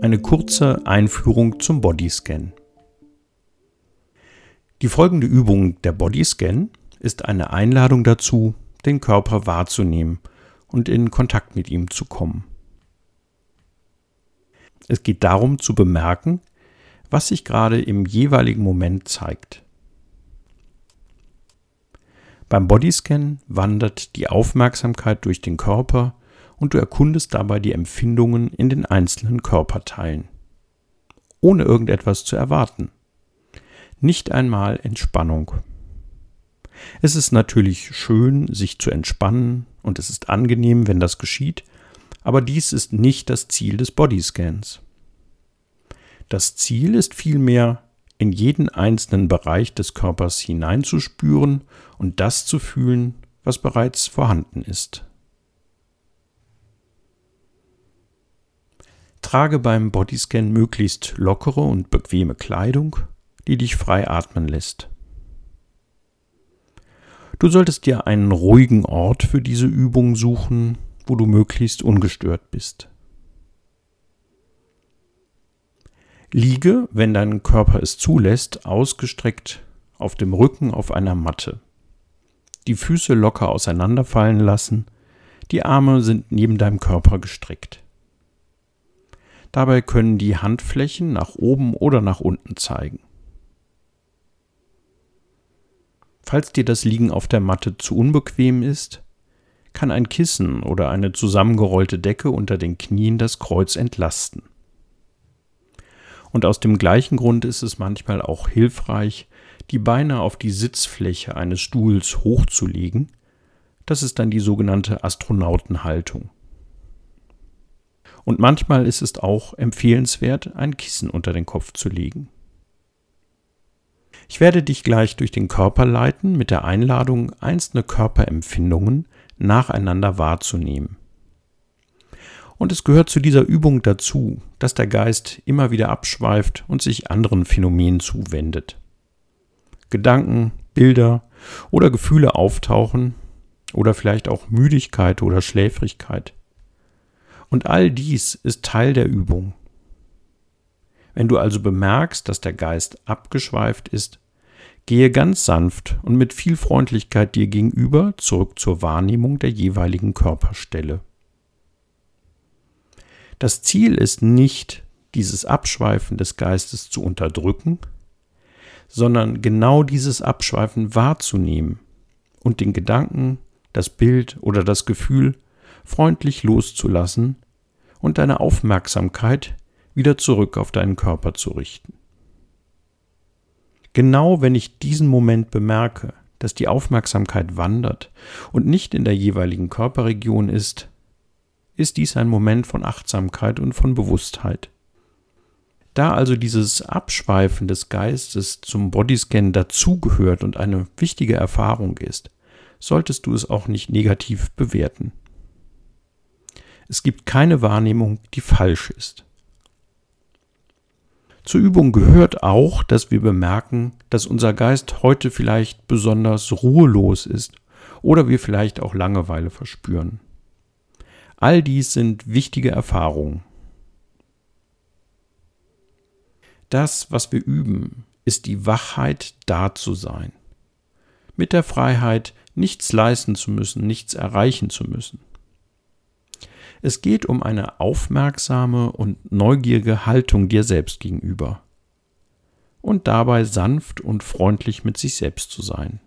Eine kurze Einführung zum Bodyscan. Die folgende Übung der Bodyscan ist eine Einladung dazu, den Körper wahrzunehmen und in Kontakt mit ihm zu kommen. Es geht darum zu bemerken, was sich gerade im jeweiligen Moment zeigt. Beim Bodyscan wandert die Aufmerksamkeit durch den Körper und du erkundest dabei die Empfindungen in den einzelnen Körperteilen, ohne irgendetwas zu erwarten. Nicht einmal Entspannung. Es ist natürlich schön, sich zu entspannen und es ist angenehm, wenn das geschieht, aber dies ist nicht das Ziel des Bodyscans. Das Ziel ist vielmehr, in jeden einzelnen Bereich des Körpers hineinzuspüren und das zu fühlen, was bereits vorhanden ist. Trage beim Bodyscan möglichst lockere und bequeme Kleidung, die dich frei atmen lässt. Du solltest dir einen ruhigen Ort für diese Übung suchen, wo du möglichst ungestört bist. Liege, wenn dein Körper es zulässt, ausgestreckt auf dem Rücken auf einer Matte. Die Füße locker auseinanderfallen lassen, die Arme sind neben deinem Körper gestreckt. Dabei können die Handflächen nach oben oder nach unten zeigen. Falls dir das Liegen auf der Matte zu unbequem ist, kann ein Kissen oder eine zusammengerollte Decke unter den Knien das Kreuz entlasten. Und aus dem gleichen Grund ist es manchmal auch hilfreich, die Beine auf die Sitzfläche eines Stuhls hochzulegen. Das ist dann die sogenannte Astronautenhaltung. Und manchmal ist es auch empfehlenswert, ein Kissen unter den Kopf zu legen. Ich werde dich gleich durch den Körper leiten mit der Einladung, einzelne Körperempfindungen nacheinander wahrzunehmen. Und es gehört zu dieser Übung dazu, dass der Geist immer wieder abschweift und sich anderen Phänomenen zuwendet. Gedanken, Bilder oder Gefühle auftauchen oder vielleicht auch Müdigkeit oder Schläfrigkeit. Und all dies ist Teil der Übung. Wenn du also bemerkst, dass der Geist abgeschweift ist, gehe ganz sanft und mit viel Freundlichkeit dir gegenüber zurück zur Wahrnehmung der jeweiligen Körperstelle. Das Ziel ist nicht, dieses Abschweifen des Geistes zu unterdrücken, sondern genau dieses Abschweifen wahrzunehmen und den Gedanken, das Bild oder das Gefühl freundlich loszulassen und deine Aufmerksamkeit wieder zurück auf deinen Körper zu richten. Genau wenn ich diesen Moment bemerke, dass die Aufmerksamkeit wandert und nicht in der jeweiligen Körperregion ist, ist dies ein Moment von Achtsamkeit und von Bewusstheit. Da also dieses Abschweifen des Geistes zum Bodyscan dazugehört und eine wichtige Erfahrung ist, solltest du es auch nicht negativ bewerten. Es gibt keine Wahrnehmung, die falsch ist. Zur Übung gehört auch, dass wir bemerken, dass unser Geist heute vielleicht besonders ruhelos ist oder wir vielleicht auch Langeweile verspüren. All dies sind wichtige Erfahrungen. Das, was wir üben, ist die Wachheit, da zu sein. Mit der Freiheit, nichts leisten zu müssen, nichts erreichen zu müssen. Es geht um eine aufmerksame und neugierige Haltung dir selbst gegenüber. Und dabei sanft und freundlich mit sich selbst zu sein.